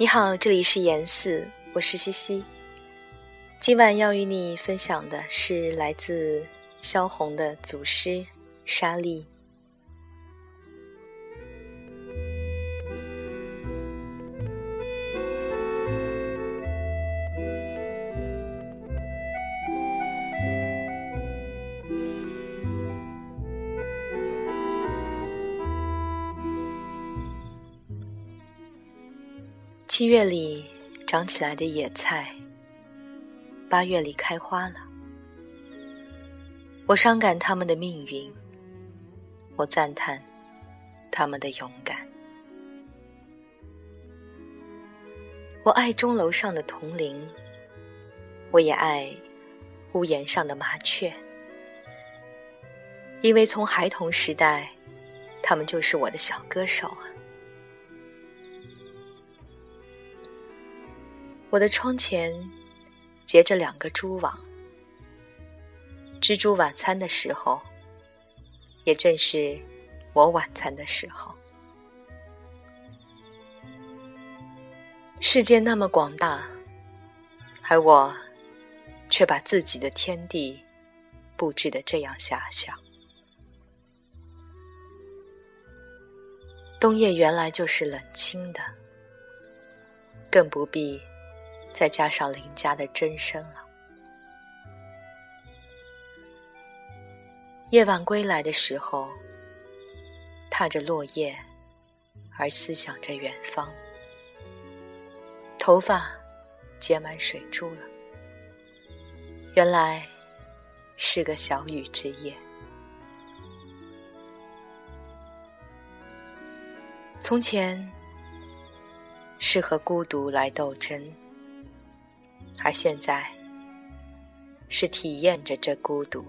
你好，这里是言四，我是西西。今晚要与你分享的是来自萧红的祖师沙莉。七月里长起来的野菜，八月里开花了。我伤感他们的命运，我赞叹他们的勇敢。我爱钟楼上的铜铃，我也爱屋檐上的麻雀，因为从孩童时代，他们就是我的小歌手啊。我的窗前结着两个蛛网，蜘蛛晚餐的时候，也正是我晚餐的时候。世界那么广大，而我却把自己的天地布置的这样狭小。冬夜原来就是冷清的，更不必。再加上林家的真身了。夜晚归来的时候，踏着落叶，而思想着远方。头发结满水珠了，原来是个小雨之夜。从前是和孤独来斗争。而现在，是体验着这孤独，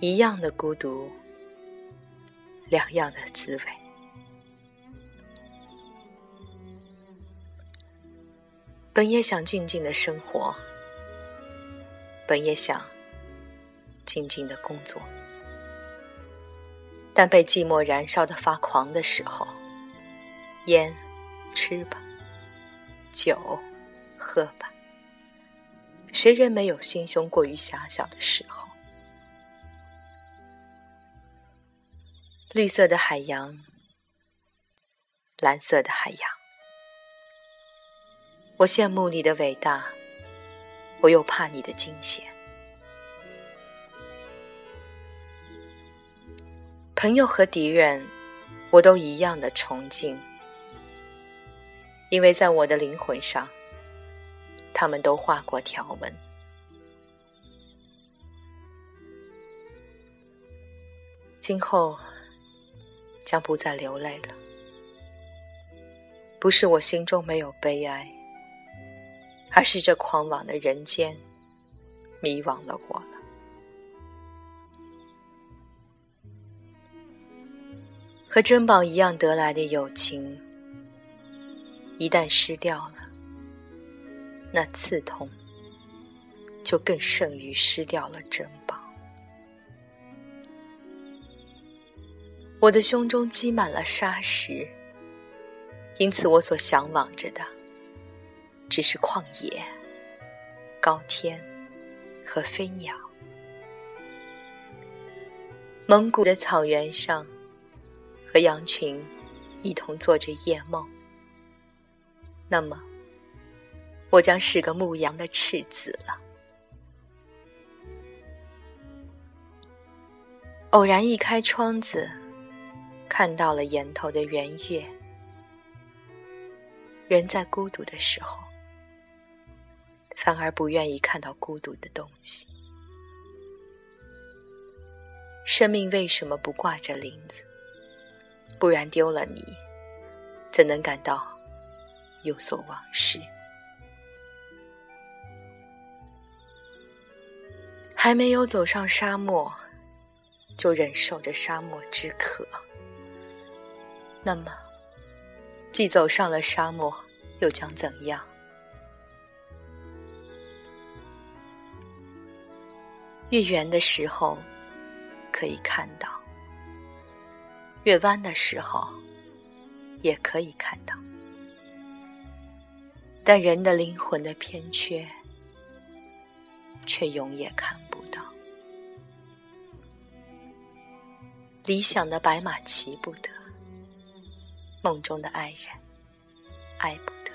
一样的孤独，两样的滋味。本也想静静的生活，本也想静静的工作，但被寂寞燃烧的发狂的时候，烟吃吧，酒。喝吧，谁人没有心胸过于狭小的时候？绿色的海洋，蓝色的海洋，我羡慕你的伟大，我又怕你的惊险。朋友和敌人，我都一样的崇敬，因为在我的灵魂上。他们都画过条纹，今后将不再流泪了。不是我心中没有悲哀，而是这狂妄的人间迷惘了我了。和珍宝一样得来的友情，一旦失掉了。那刺痛，就更胜于失掉了珍宝。我的胸中积满了沙石，因此我所向往着的，只是旷野、高天和飞鸟。蒙古的草原上，和羊群一同做着夜梦。那么。我将是个牧羊的赤子了。偶然一开窗子，看到了檐头的圆月。人在孤独的时候，反而不愿意看到孤独的东西。生命为什么不挂着铃子？不然丢了你，怎能感到有所往事？还没有走上沙漠，就忍受着沙漠之渴。那么，既走上了沙漠，又将怎样？越圆的时候可以看到，越弯的时候也可以看到。但人的灵魂的偏缺，却永也看不到。理想的白马骑不得，梦中的爱人爱不得。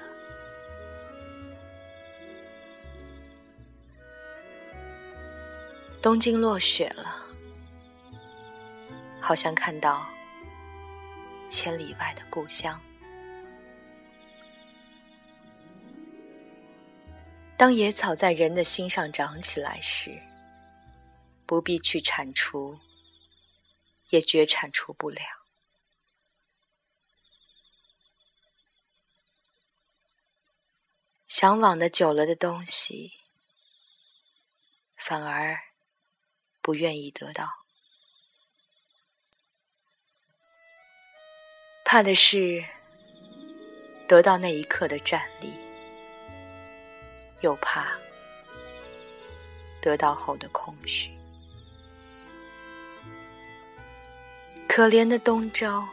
东京落雪了，好像看到千里外的故乡。当野草在人的心上长起来时，不必去铲除，也绝铲除不了。向往的久了的东西，反而不愿意得到。怕的是得到那一刻的站立。又怕得到后的空虚。可怜的东周，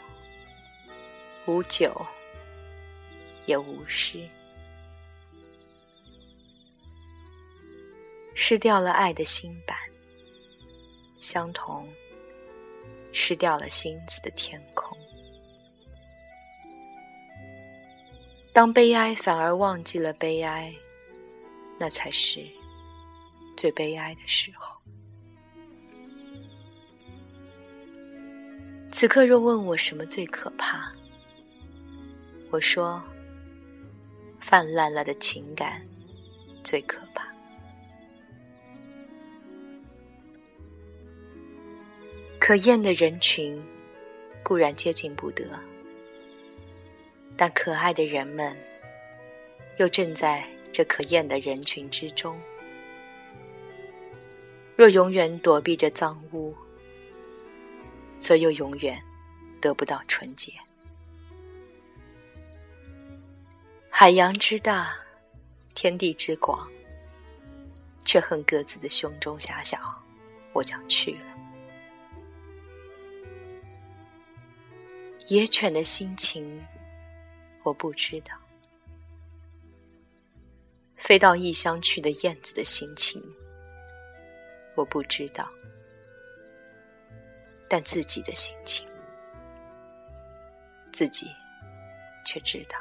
无酒也无诗，失掉了爱的新版，相同失掉了星子的天空。当悲哀反而忘记了悲哀。那才是最悲哀的时候。此刻若问我什么最可怕，我说：泛滥了的情感最可怕。可厌的人群固然接近不得，但可爱的人们又正在。这可厌的人群之中，若永远躲避着脏污，则又永远得不到纯洁。海洋之大，天地之广，却恨各自的胸中狭小，我将去了。野犬的心情，我不知道。飞到异乡去的燕子的心情，我不知道，但自己的心情，自己却知道。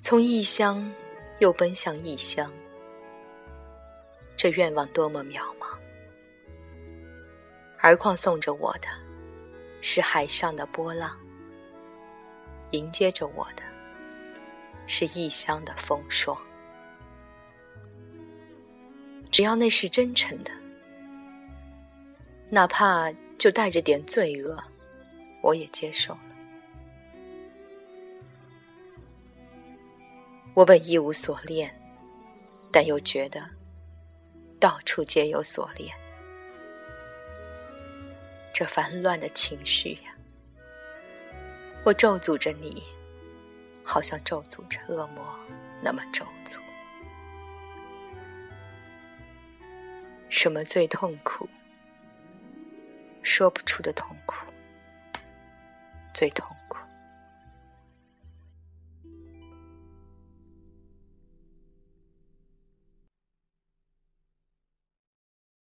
从异乡又奔向异乡，这愿望多么渺茫！而况送着我的，是海上的波浪。迎接着我的，是异乡的风霜。只要那是真诚的，哪怕就带着点罪恶，我也接受了。我本一无所恋，但又觉得到处皆有所恋。这烦乱的情绪呀！我咒诅着你，好像咒诅着恶魔，那么咒诅。什么最痛苦？说不出的痛苦，最痛。